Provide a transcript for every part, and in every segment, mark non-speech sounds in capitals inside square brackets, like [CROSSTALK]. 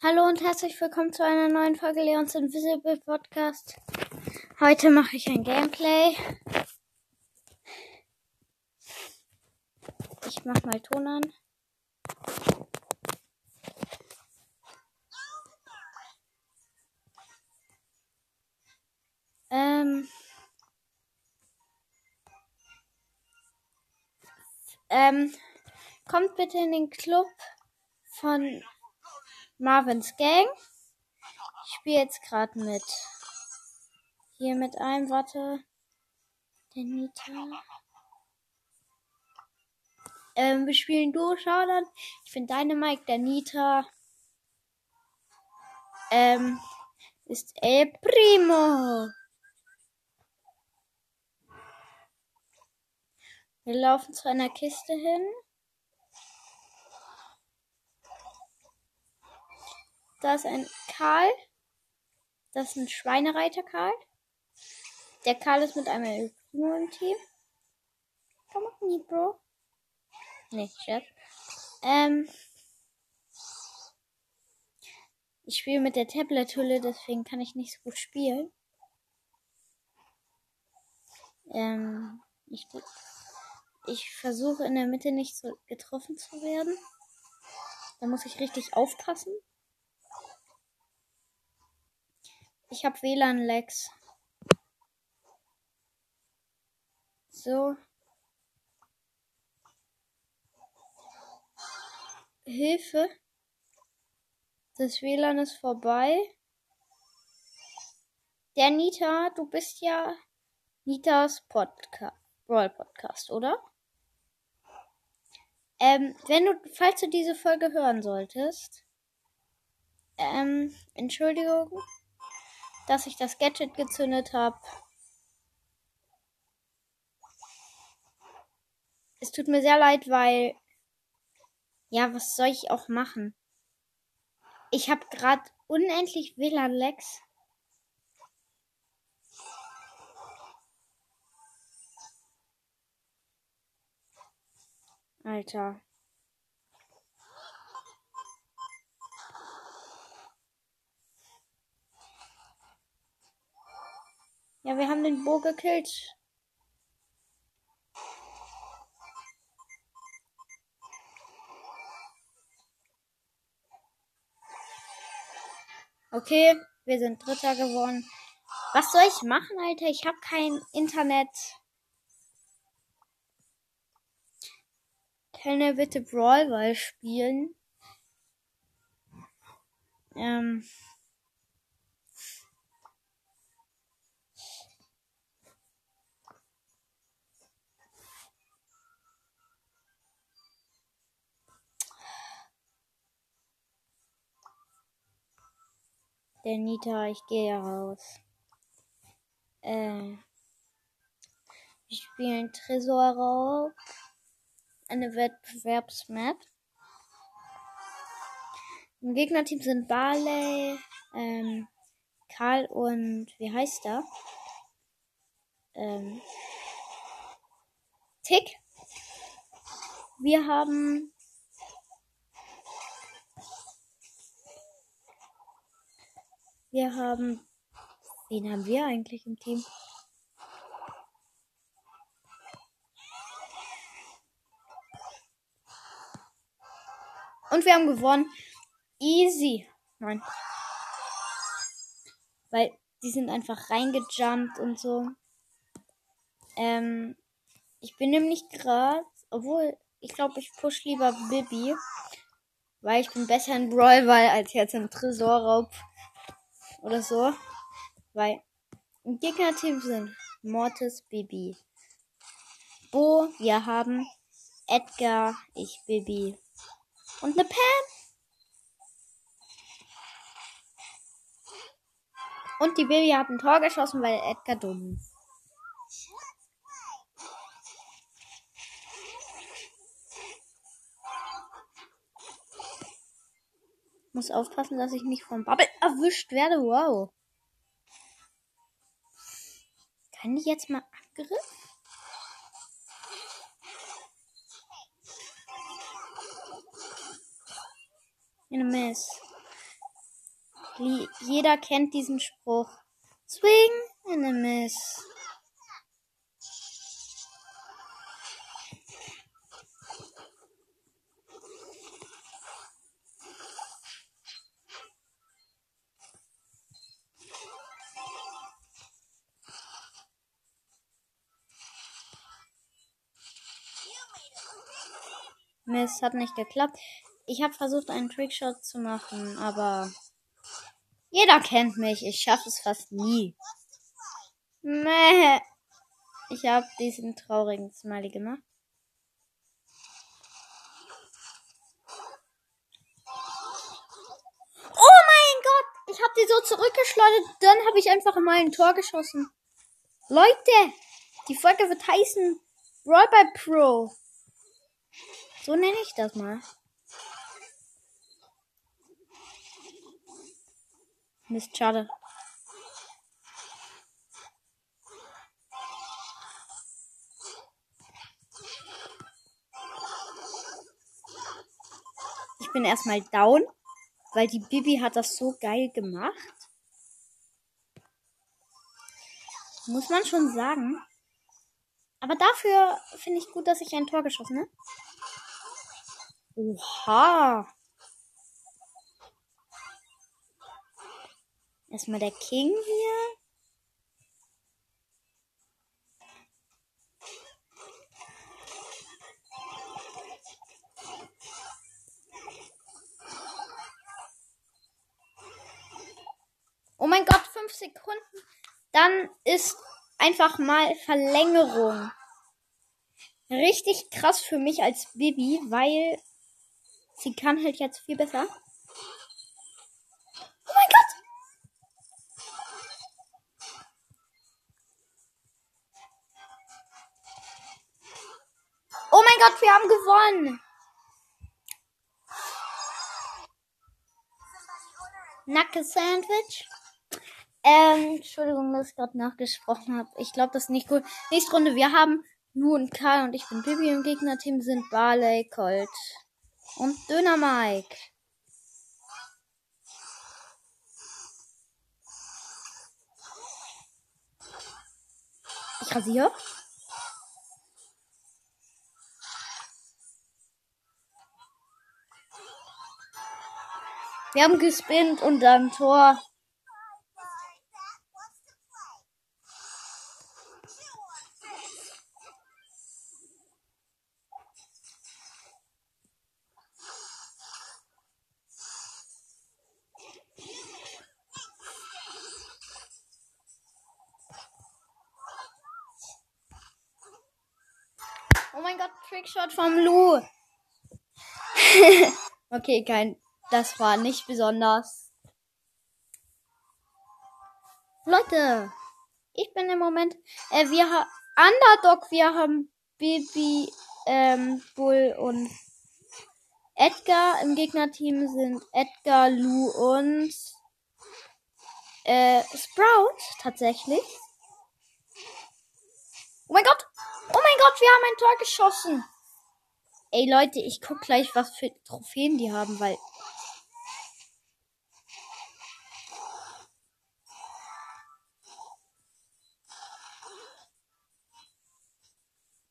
Hallo und herzlich willkommen zu einer neuen Folge Leons Invisible Podcast. Heute mache ich ein Gameplay. Ich mache mal Ton an. Ähm. Ähm, kommt bitte in den Club von Marvins Gang. Ich spiele jetzt gerade mit. Hier mit einem, warte. Der Nita. Ähm, wir spielen Duo Showdown. Ich finde deine Mike, der Nita. Ähm, ist El Primo. Wir laufen zu einer Kiste hin. Da ist ein Karl. Das ist ein Schweinereiter Karl. Der Karl ist mit einem Primo im Team. Komm on, nie, Bro. Nee, Chef. Ähm. Ich spiele mit der Tablet-Hülle, deswegen kann ich nicht so gut spielen. Ähm, ich ich versuche in der Mitte nicht so getroffen zu werden. Da muss ich richtig aufpassen. Ich habe WLAN-Lags. So. Hilfe. Das WLAN ist vorbei. Der Nita, du bist ja Nitas Podcast, Brawl Podcast, oder? Ähm, wenn du, falls du diese Folge hören solltest, ähm, Entschuldigung, dass ich das Gadget gezündet habe. Es tut mir sehr leid, weil, ja, was soll ich auch machen? Ich habe gerade unendlich WLAN-Lags. Alter. Ja, wir haben den Bo gekillt. Okay, wir sind Dritter geworden. Was soll ich machen, Alter? Ich habe kein Internet. Kann er bitte Brawl Ball spielen? Ähm. Der Nita, ich gehe raus. Äh. Wir spielen Tresorraub eine Wettbewerbsmap. Im Gegnerteam sind Barley, ähm, Karl und wie heißt er? Ähm, Tick. Wir haben Wir haben wen haben wir eigentlich im Team? Und wir haben gewonnen. Easy. Nein. Weil die sind einfach reingejumpt und so. Ähm, ich bin nämlich gerade, obwohl ich glaube, ich push lieber Bibi, weil ich bin besser in Brawl als jetzt im Tresorraub oder so. Weil im Gegnerteam sind Mortis, Bibi, Bo, wir haben Edgar, ich, Bibi, und eine Pam. Und die Baby hat ein Tor geschossen, weil Edgar dumm ist. Muss aufpassen, dass ich nicht vom Bubble erwischt werde. Wow. Kann ich jetzt mal Angriff? In a mess. Jeder kennt diesen Spruch. Swing and a miss. Mist, hat nicht geklappt. Ich habe versucht, einen Trickshot zu machen, aber jeder kennt mich. Ich schaffe es fast nie. Mäh. Ich habe diesen traurigen Smiley gemacht. Oh mein Gott! Ich habe die so zurückgeschleudert. Dann habe ich einfach mal ein Tor geschossen. Leute, die Folge wird heißen Roll by Pro. So nenne ich das mal. Mist, schade. Ich bin erstmal down, weil die Bibi hat das so geil gemacht. Muss man schon sagen. Aber dafür finde ich gut, dass ich ein Tor geschossen habe. Oha. Erstmal der King hier. Oh mein Gott, fünf Sekunden. Dann ist einfach mal Verlängerung. Richtig krass für mich als Bibi, weil Sie kann halt jetzt viel besser. Oh mein Gott! Oh mein Gott, wir haben gewonnen! Nacke Sandwich. Ähm, Entschuldigung, dass ich gerade nachgesprochen habe. Ich glaube, das ist nicht gut. Nächste Runde, wir haben Lu und Karl und ich bin Bibi im Gegnerteam sind Barley, Colt und Döner Mike. Ich rasiere. Wir haben gespinnt und dann Tor. Trickshot vom Lu. Okay, kein. Das war nicht besonders. Leute, ich bin im Moment. Äh, wir haben Underdog, wir haben Bibi, ähm, Bull und Edgar. Im Gegnerteam sind Edgar, Lu und äh, Sprout tatsächlich. Oh mein Gott! Oh mein Gott, wir haben ein Tor geschossen. Ey Leute, ich guck gleich, was für Trophäen die haben, weil.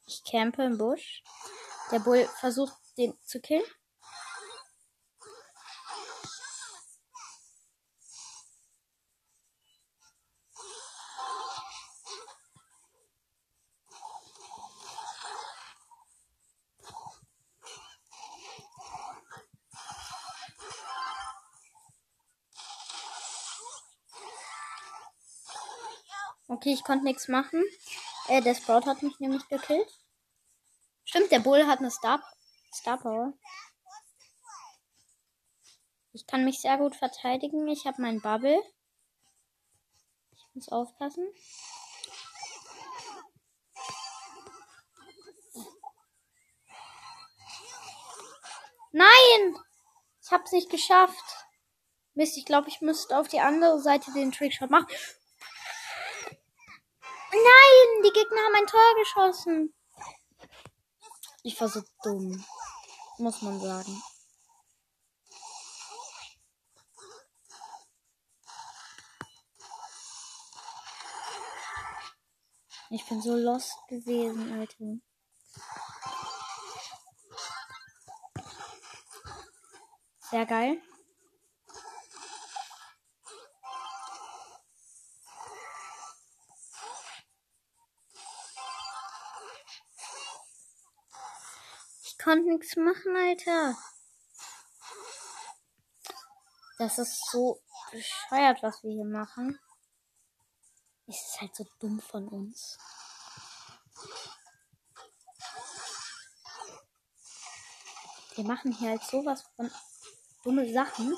Ich campe im Busch. Der Bull versucht, den zu killen. Okay, ich konnte nichts machen. Äh, der Sprout hat mich nämlich gekillt. Stimmt, der Bull hat eine Star, Star Power. Ich kann mich sehr gut verteidigen. Ich habe meinen Bubble. Ich muss aufpassen. Nein! Ich hab's nicht geschafft. Mist, ich glaube, ich müsste auf die andere Seite den Trickshot machen nein, die Gegner haben ein Tor geschossen. Ich war so dumm. Muss man sagen. Ich bin so lost gewesen, Alter. Sehr geil. Konnte nichts machen, Alter. Das ist so bescheuert, was wir hier machen. Es ist halt so dumm von uns. Wir machen hier halt sowas von dumme Sachen.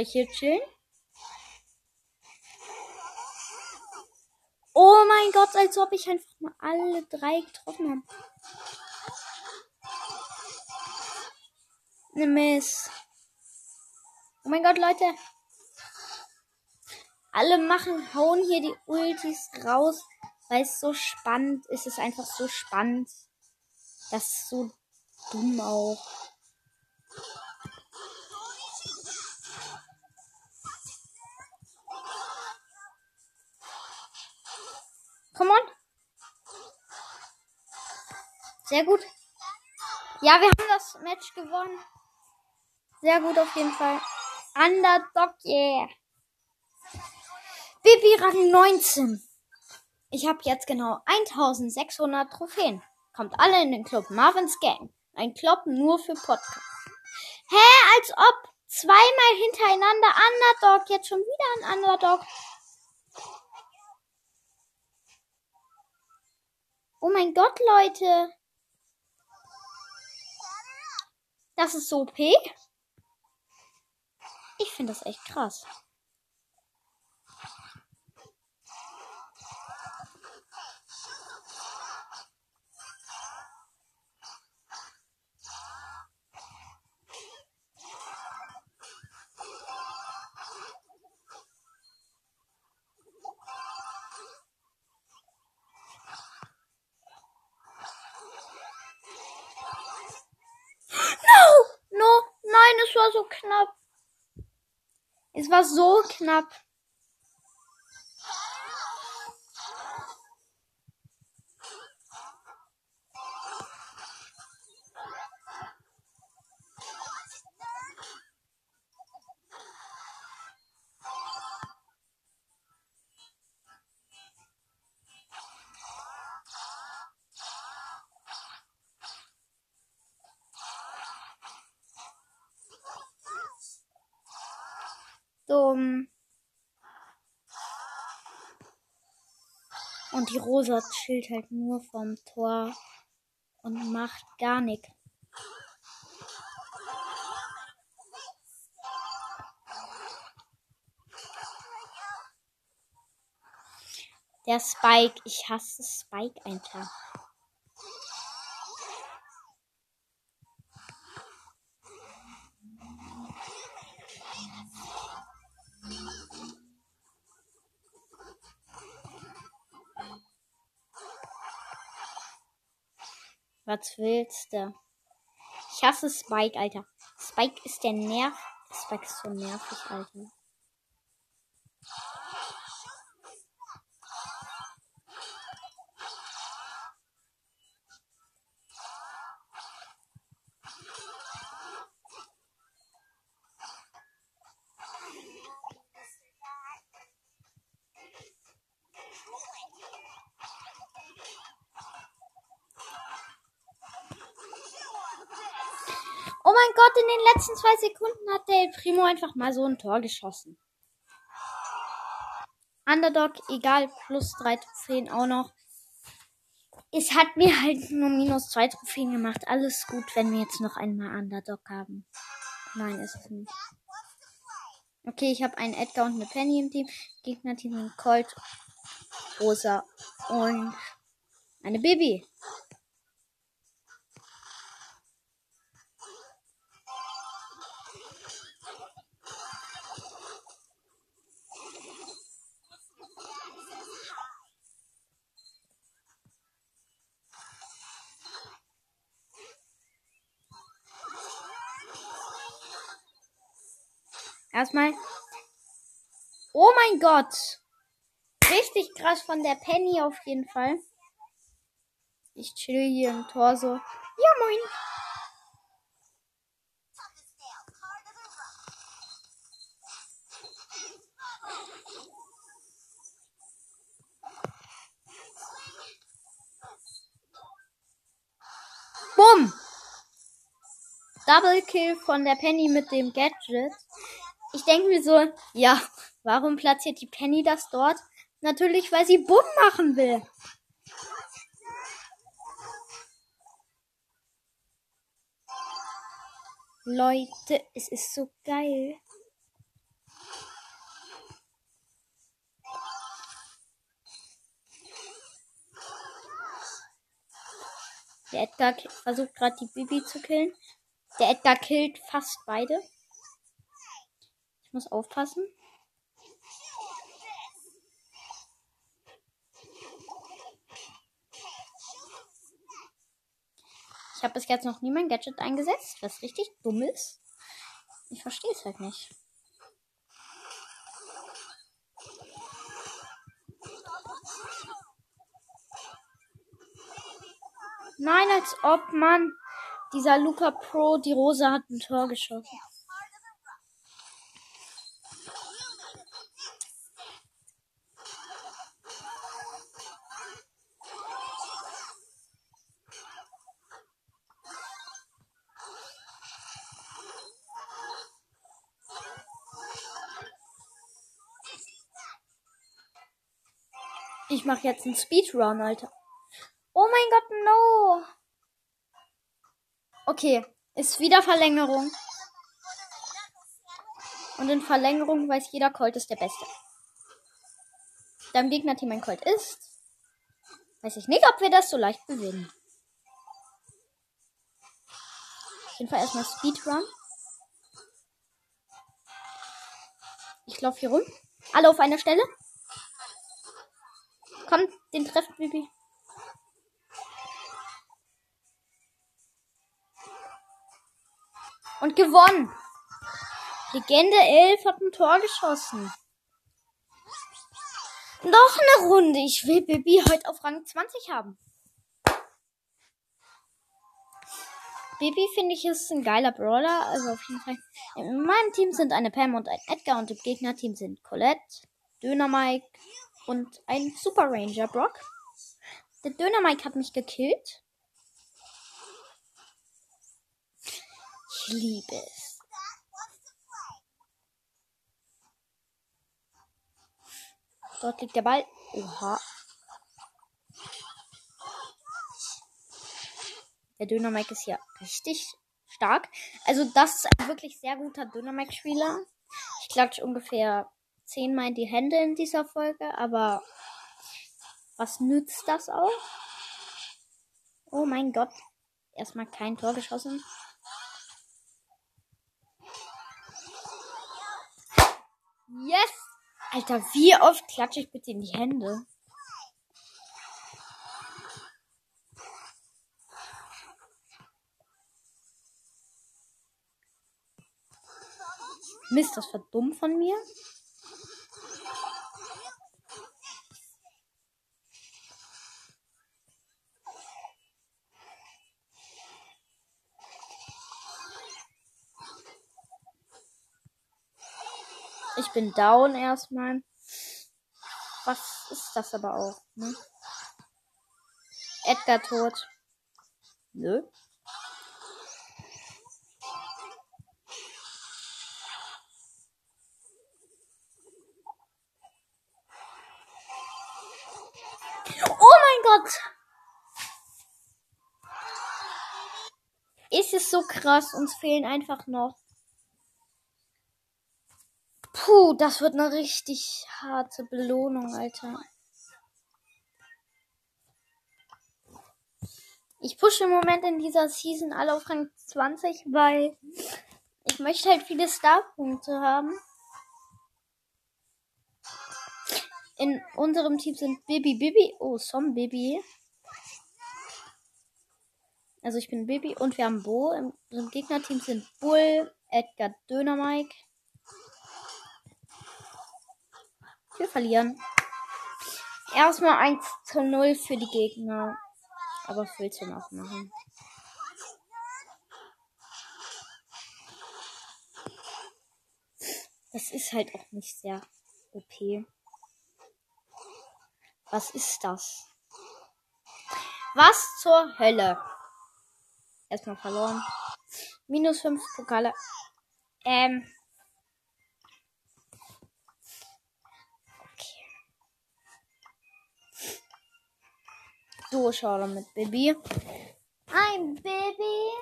Soll hier chillen? Oh mein Gott, als ob ich einfach mal alle drei getroffen habe. Ne Mist. Oh mein Gott, Leute. Alle machen, hauen hier die Ultis raus, weil es so spannend ist. Es ist einfach so spannend. Das ist so dumm auch. Come on. Sehr gut. Ja, wir haben das Match gewonnen. Sehr gut auf jeden Fall. Underdog, yeah. Bibi Rang 19. Ich habe jetzt genau 1600 Trophäen. Kommt alle in den Club Marvin's Gang. Ein Club nur für Podcast. Hä, als ob zweimal hintereinander Underdog. Jetzt schon wieder ein Underdog. Oh mein Gott, Leute. Das ist so OP. Ich finde das echt krass. No, no, nein, es war so knapp. Es war so knapp. Dumm. Und die Rosa chillt halt nur vom Tor und macht gar nichts. Der Spike, ich hasse Spike einfach. Was willst du? Ich hasse Spike, Alter. Spike ist der Nerv. Spike ist so nervig, Alter. Oh mein Gott, in den letzten zwei Sekunden hat der Primo einfach mal so ein Tor geschossen. Underdog, egal, plus drei Trophäen auch noch. Es hat mir halt nur minus zwei Trophäen gemacht. Alles gut, wenn wir jetzt noch einmal Underdog haben. Nein, ist es nicht. Okay, ich habe einen Edgar und eine Penny im Team. Gegnerteam sind Colt, Rosa und eine Bibi. Gott. Richtig krass von der Penny auf jeden Fall. Ich chill hier im Tor so. Ja, moin. Bumm! Double Kill von der Penny mit dem Gadget. Ich denke mir so, ja, warum platziert die Penny das dort? Natürlich, weil sie Bumm machen will. Leute, es ist so geil. Der Edgar versucht gerade die Bibi zu killen. Der Edgar killt fast beide. Ich muss aufpassen. Ich habe bis jetzt noch nie mein Gadget eingesetzt, was richtig dumm ist. Ich verstehe es halt nicht. Nein, als ob man dieser Luca Pro, die Rose hat ein Tor geschossen. Ich mache jetzt einen Speedrun, Alter. Oh mein Gott, no. Okay, ist wieder Verlängerung. Und in Verlängerung weiß jeder, Colt ist der Beste. Da im Gegnerteam ein Colt ist, weiß ich nicht, ob wir das so leicht gewinnen. Auf jeden Fall erstmal Speedrun. Ich laufe hier rum. Alle auf einer Stelle. Komm, den trefft Bibi. Und gewonnen. Legende 11 hat ein Tor geschossen. Noch eine Runde. Ich will Bibi heute auf Rang 20 haben. Bibi finde ich ist ein geiler Brawler. Also auf jeden Fall. In meinem Team sind eine Pam und ein Edgar und im Gegnerteam sind Colette, Dynamike und ein Super Ranger Brock. Der Dynamike hat mich gekillt. Ich liebe es. Dort liegt der Ball. Oha. Der Dynamike ist ja richtig stark. Also das ist ein wirklich sehr guter Dynamike-Spieler. Ich klatsche ungefähr zehnmal die Hände in dieser Folge, aber was nützt das auch? Oh mein Gott. Erstmal kein Tor geschossen. Yes! Alter, wie oft klatsche ich bitte in die Hände? Mist, das war dumm von mir. Ich bin down erstmal. Was ist das aber auch, ne? Edgar tot. Nö. Oh mein Gott! Ist es so krass? Uns fehlen einfach noch. Puh, das wird eine richtig harte Belohnung, Alter. Ich pushe im Moment in dieser Season alle auf Rang 20, weil ich möchte halt viele Star-Punkte haben. In unserem Team sind Bibi Bibi. Oh, Som Bibi. Also ich bin Bibi und wir haben Bo. Im, im Gegnerteam sind Bull, Edgar Dönermike. Wir verlieren. Erstmal 1 zu 0 für die Gegner. Aber viel zum Aufmachen. Das ist halt auch nicht sehr OP. Was ist das? Was zur Hölle? Erstmal verloren. Minus 5 Pokale. Ähm. So, schau mit Baby. Ein Baby.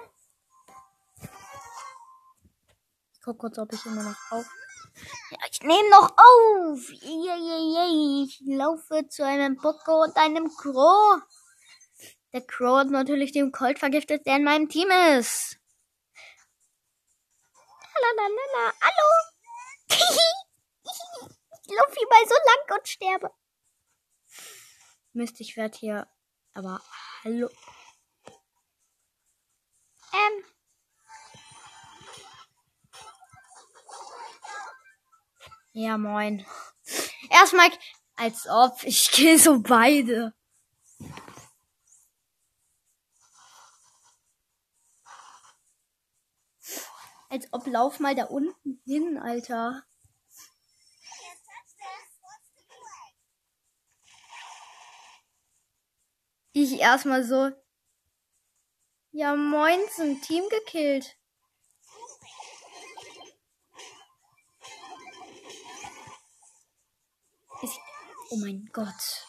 Ich guck kurz, ob ich immer noch auf. Ja, ich nehme noch auf. Ich laufe zu einem Bocco und einem Crow. Der Crow hat natürlich den Colt vergiftet, der in meinem Team ist. Lalalala. Hallo. [LAUGHS] ich laufe hier mal so lang und sterbe. Mist, ich werde hier. Aber hallo. Ähm. Ja, moin. Erstmal, als ob ich [LAUGHS] kill so beide. Als ob lauf mal da unten hin, Alter. Ich erstmal so. Ja, moin, zum Team gekillt. Ich, oh mein Gott.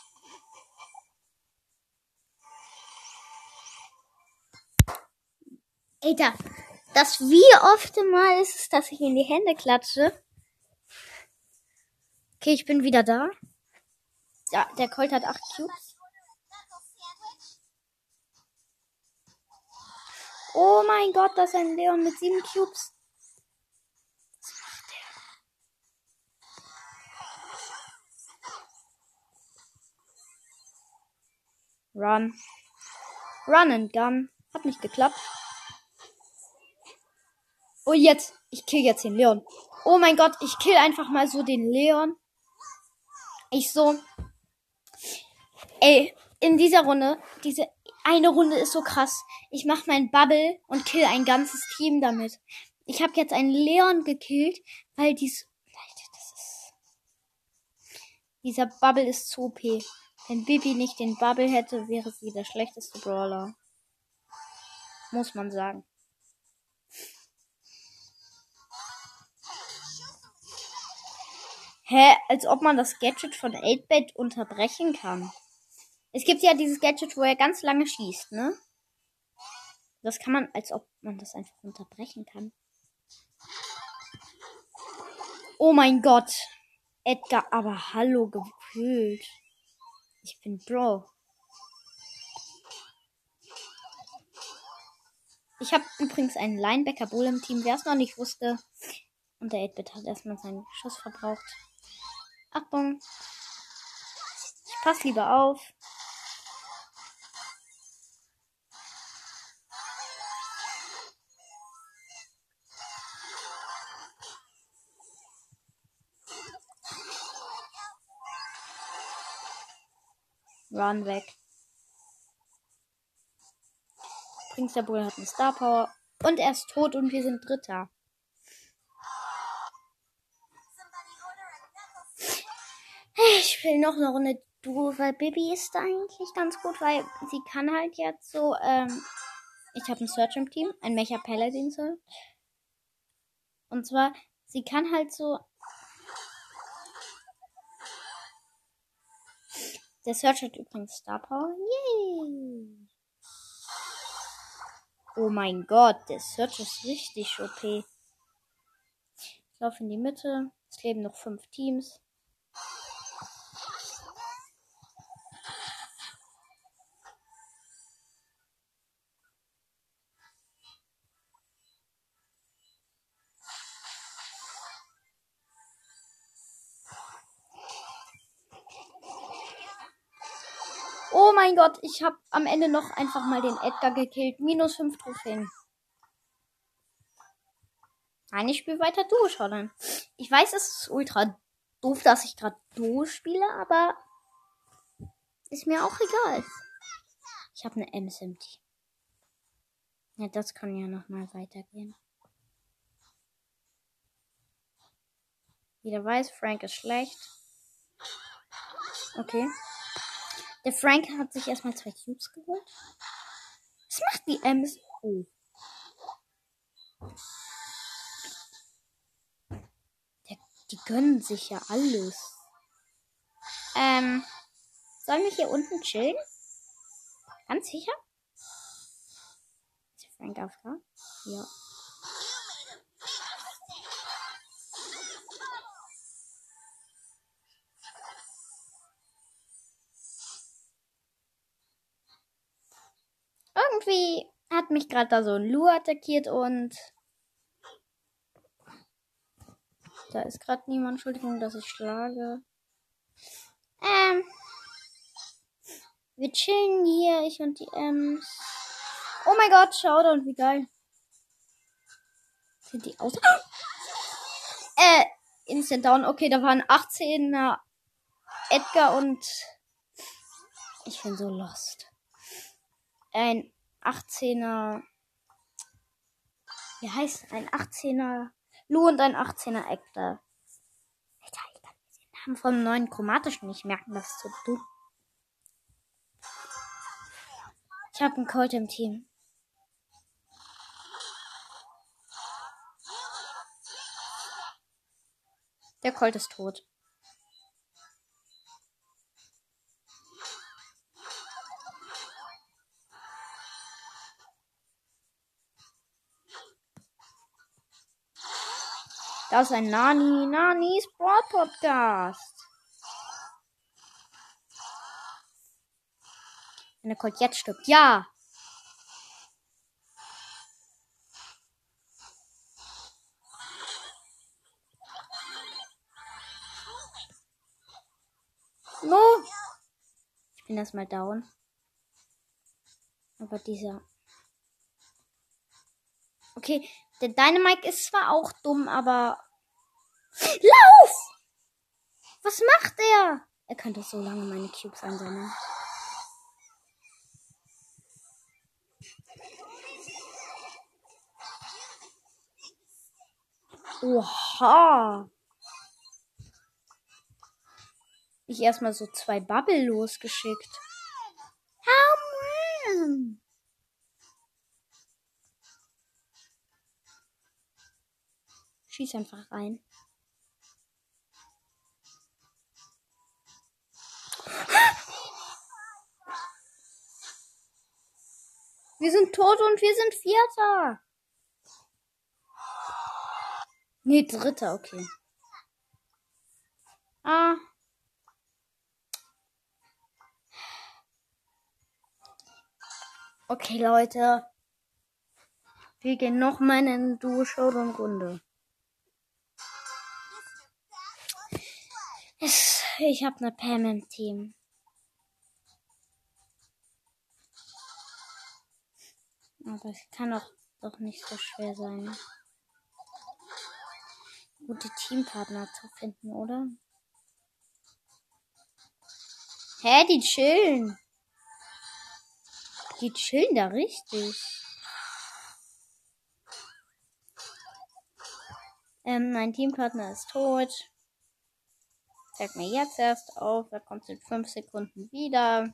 Alter, das wie oft mal ist es, dass ich in die Hände klatsche. Okay, ich bin wieder da. Ja, der Colt hat 8 Cubes. Oh mein Gott, das ist ein Leon mit 7 Cubes. Was macht der? Run. Run and gun. Hat nicht geklappt. Oh, jetzt. Ich kill jetzt den Leon. Oh mein Gott, ich kill einfach mal so den Leon. Ich so. Ey, in dieser Runde, diese eine Runde ist so krass. Ich mach mein Bubble und kill ein ganzes Team damit. Ich habe jetzt einen Leon gekillt, weil dies. Das ist, dieser Bubble ist zu OP. Wenn Bibi nicht den Bubble hätte, wäre sie der schlechteste Brawler. Muss man sagen. Hä? Als ob man das Gadget von 8-Bit unterbrechen kann. Es gibt ja dieses Gadget, wo er ganz lange schießt, ne? Das kann man, als ob man das einfach unterbrechen kann. Oh mein Gott. Edgar, aber hallo gefühlt. Ich bin Bro. Ich habe übrigens einen Linebacker Bull im Team, wer es noch nicht wusste. Und der 8-Bit hat erstmal seinen Schuss verbraucht. Achtung. Ich pass lieber auf. Run weg. Prinz der Bull hat eine Star Power. Und er ist tot und wir sind Dritter. Ich will noch eine Runde Duo, weil Bibi ist eigentlich ganz gut, weil sie kann halt jetzt so, ähm, ich habe ein Search im Team, ein Mecha Paladin Search. Und zwar, sie kann halt so. Der Search hat übrigens Star Power. Yay! Oh mein Gott, der Search ist richtig OP. Ich laufe in die Mitte. Es leben noch fünf Teams. Gott, ich habe am Ende noch einfach mal den Edgar gekillt. Minus 5 Trophäen. Nein, ich spiele weiter Duo-Showdown. Ich weiß, es ist ultra Doof, dass ich gerade Do spiele, aber ist mir auch egal. Ich habe eine Team. Ja, das kann ja nochmal weitergehen. Jeder weiß, Frank ist schlecht. Okay. Der Frank hat sich erstmal zwei Cubes geholt. Was macht die Ems? Oh. Der, die gönnen sich ja alles. Ähm, sollen wir hier unten chillen? Ganz sicher? Ist der Frank AFK? Ja. Irgendwie hat mich gerade da so ein Lu attackiert und da ist gerade niemand. Entschuldigung, dass ich schlage. Ähm. Wir chillen hier, ich und die Ems. Oh mein Gott, Showdown, wie geil. Sind die aus? Äh, Instant Down. Okay, da waren 18er Edgar und ich bin so lost. Ein 18er. Wie heißt ein 18er Lu und ein 18er Edgar. Alter, ich kann den Namen vom neuen chromatischen nicht merken, das ist so. Ich habe einen Colt im Team. Der Colt ist tot. Das ist ein Nani, Nanis Broad Podcast. Wenn der Colt jetzt stirbt, ja. No. Ich bin erstmal down. Aber dieser. Okay, der Dynamite ist zwar auch dumm, aber. Lauf! Was macht er? Er könnte so lange meine Cubes einsammeln. Oha. Ich erstmal so zwei Bubble losgeschickt. How Schieß einfach rein. Wir sind tot und wir sind Vierter. Nee, Dritter, okay. Ah. Okay, Leute. Wir gehen noch mal in eine Duo-Showdown-Runde. Ich habe eine Pam im Team. Aber es kann doch, doch nicht so schwer sein, gute Teampartner zu finden, oder? Hä, die chillen. Die chillen da richtig. Ähm, mein Teampartner ist tot. Zeig mir jetzt erst auf. Er kommt in 5 Sekunden wieder.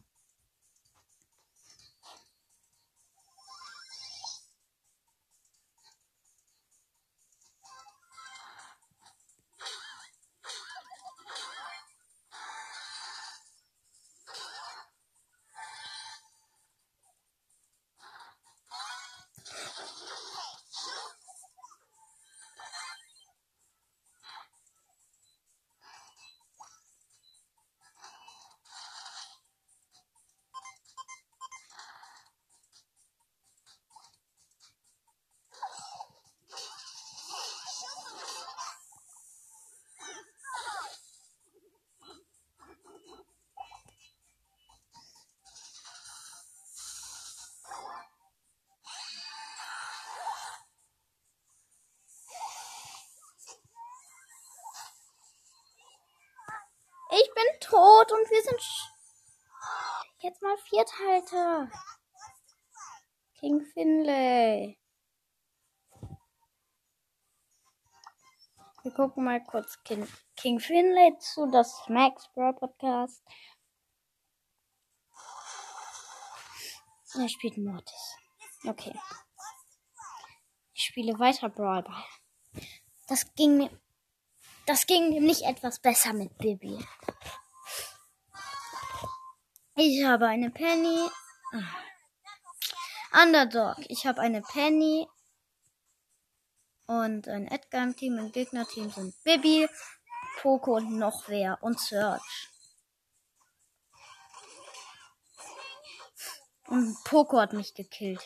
Tot und wir sind jetzt mal Vierthalter. King Finlay. Wir gucken mal kurz King, King Finlay zu, das Max Brawl Podcast. Er spielt Mortis. Okay. Ich spiele weiter Brawl Ball. Das ging mir. Das ging nämlich etwas besser mit Bibi. Ich habe eine Penny. Ah. Underdog. Ich habe eine Penny. Und ein Edgar im Team. Im Gegnerteam sind Bibi, Poco und noch wer. Und Search. Und Poco hat mich gekillt.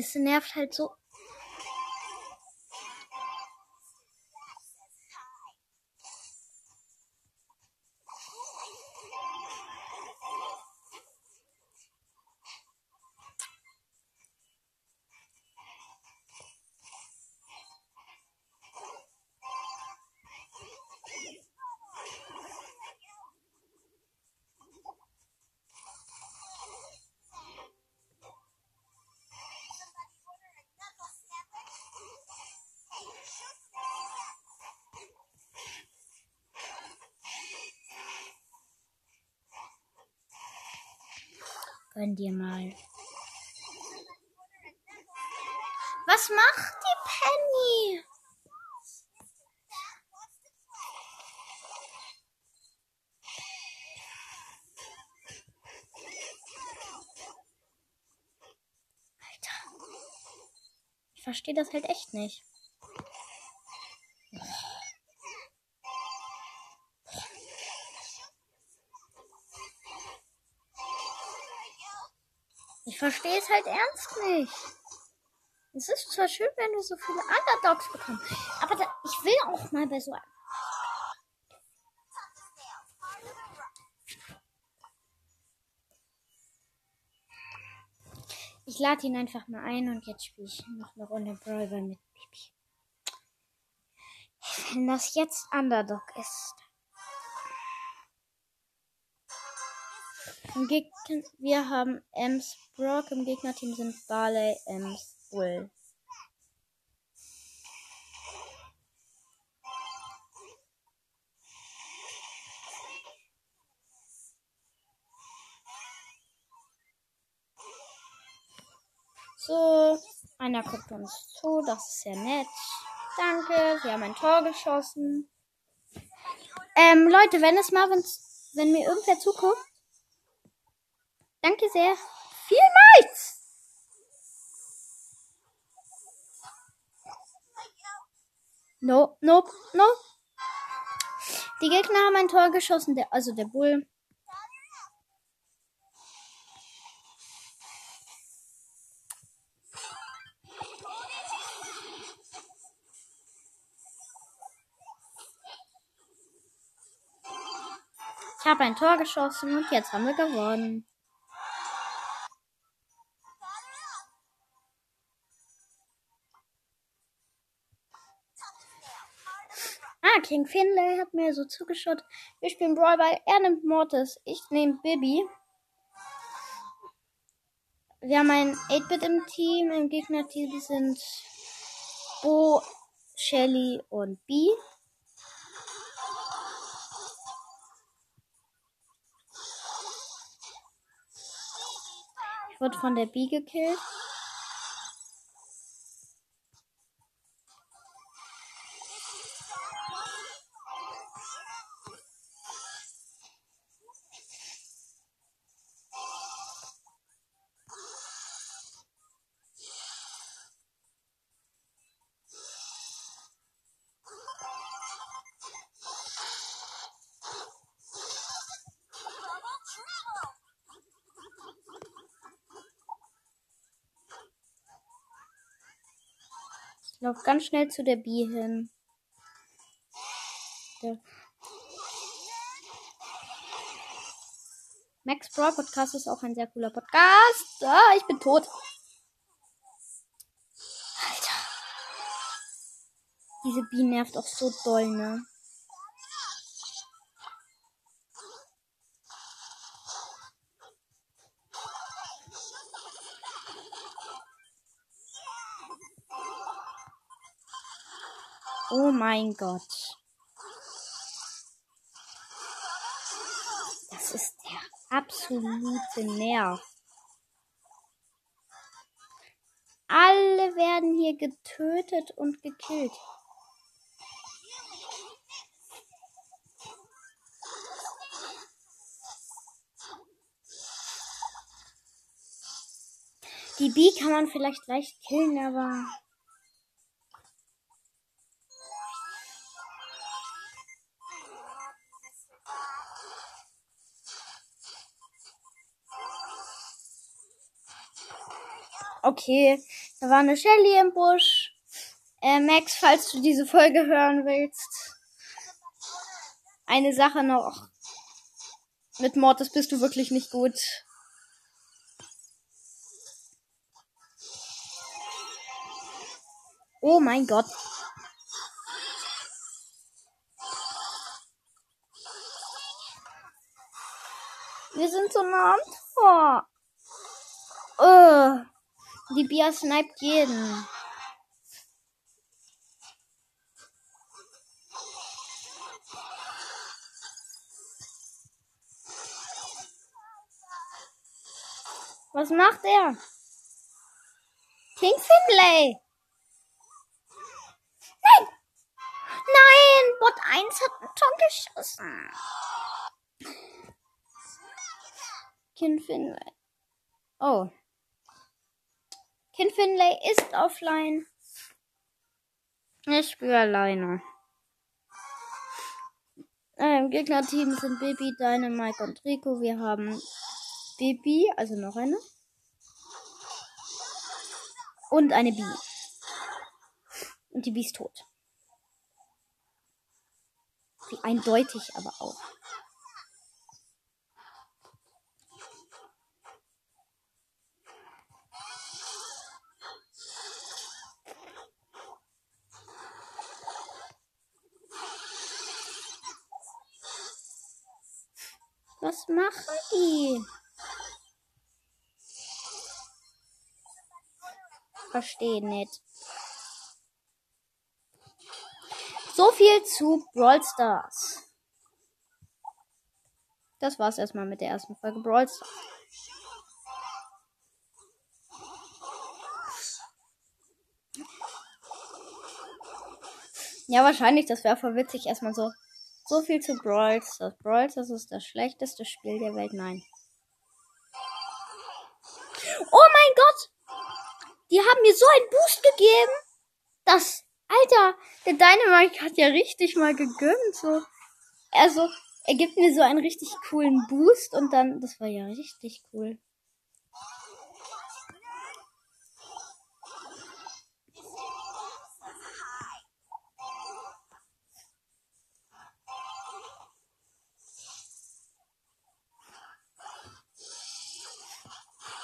Es nervt halt so. Gönn dir mal. Was macht die Penny? Ich verstehe das halt echt nicht. Verstehe es halt ernst nicht. Es ist zwar schön, wenn du so viele Underdogs bekommst, aber da, ich will auch mal bei so einem. Ich lade ihn einfach mal ein und jetzt spiele ich noch eine Runde Brawler mit Bibi. Wenn das jetzt Underdog ist. Im Gegner, wir haben Ems Brock, im Gegnerteam sind Barley, Ems, Bull. So, einer guckt uns zu, das ist sehr nett. Danke, sie haben ein Tor geschossen. Ähm, Leute, wenn es mal, wenn mir irgendwer zuguckt, Danke sehr. Vielmals! No, nope, no. Die Gegner haben ein Tor geschossen, der, also der Bull. Ich habe ein Tor geschossen und jetzt haben wir gewonnen. Ah, King Finlay hat mir so zugeschaut. Wir spielen Brawl Ball. Er nimmt Mortis. Ich nehme Bibi. Wir haben ein 8-Bit im Team. Im Gegnerteam sind Bo, Shelly und B. Ich wurde von der B gekillt. Ich laufe ganz schnell zu der Bee hin. Der Max Brawl Podcast ist auch ein sehr cooler Podcast. Ah, ich bin tot. Alter. Diese Bee nervt auch so doll, ne? Mein Gott. Das ist der absolute Nerv. Alle werden hier getötet und gekillt. Die Bee kann man vielleicht leicht killen, aber Okay, da war eine Shelly im Busch. Äh, Max, falls du diese Folge hören willst. Eine Sache noch. Mit Mortis bist du wirklich nicht gut. Oh mein Gott. Wir sind so nah am Tor. Uh. Die Bia sniped jeden. Was macht er? King Finlay. Nein! Nein! Bot 1 hat einen Tor geschossen. King Finlay. Oh. Kind Finlay ist offline. Ich spiele alleine. Äh, Im Gegnerteam sind Baby, Dynamite und Rico. Wir haben Baby, also noch eine. Und eine Bee. Und die Bee ist tot. Wie eindeutig aber auch. Was machen die? Verstehe nicht. So viel zu Brawl Stars. Das war's erstmal mit der ersten Folge Brawl Stars. Ja, wahrscheinlich, das wäre voll witzig, erstmal so so viel zu Brawl Stars. Brawl Stars ist das schlechteste Spiel der Welt. Nein. Oh mein Gott! Die haben mir so einen Boost gegeben. Das, Alter, der Dynamite hat ja richtig mal gegönnt. So. Also, er gibt mir so einen richtig coolen Boost und dann, das war ja richtig cool.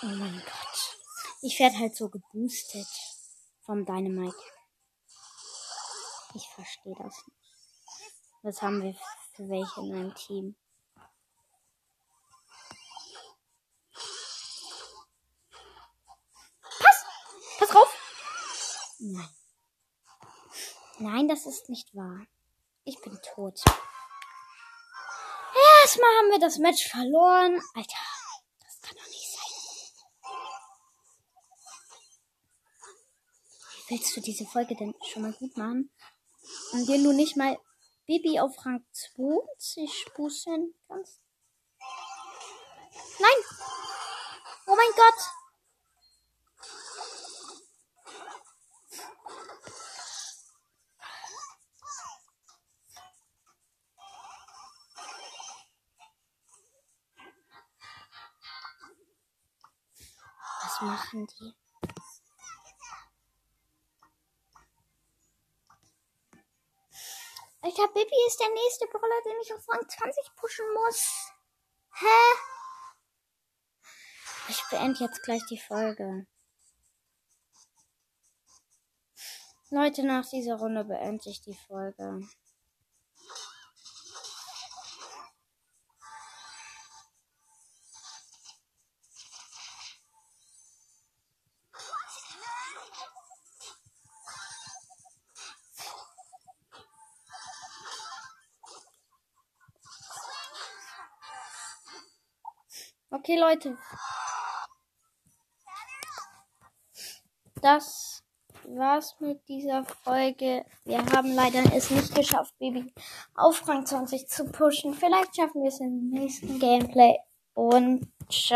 Oh mein Gott. Ich werde halt so geboostet vom Dynamite. Ich verstehe das nicht. Was haben wir für welche in einem Team? Pass! Pass drauf! Nein. Nein, das ist nicht wahr. Ich bin tot. Erstmal haben wir das Match verloren. Alter. Willst du diese Folge denn schon mal gut machen? Und dir nur nicht mal Baby auf Rang 20 boosten kannst? Nein! Oh mein Gott! Was machen die? Ist der nächste Brawler, den ich auf Rang 20 pushen muss. Hä? Ich beende jetzt gleich die Folge. Leute, nach dieser Runde beende ich die Folge. Okay, Leute. Das war's mit dieser Folge. Wir haben leider es nicht geschafft, Baby auf Rang 20 zu pushen. Vielleicht schaffen wir es im nächsten Gameplay. Und ciao.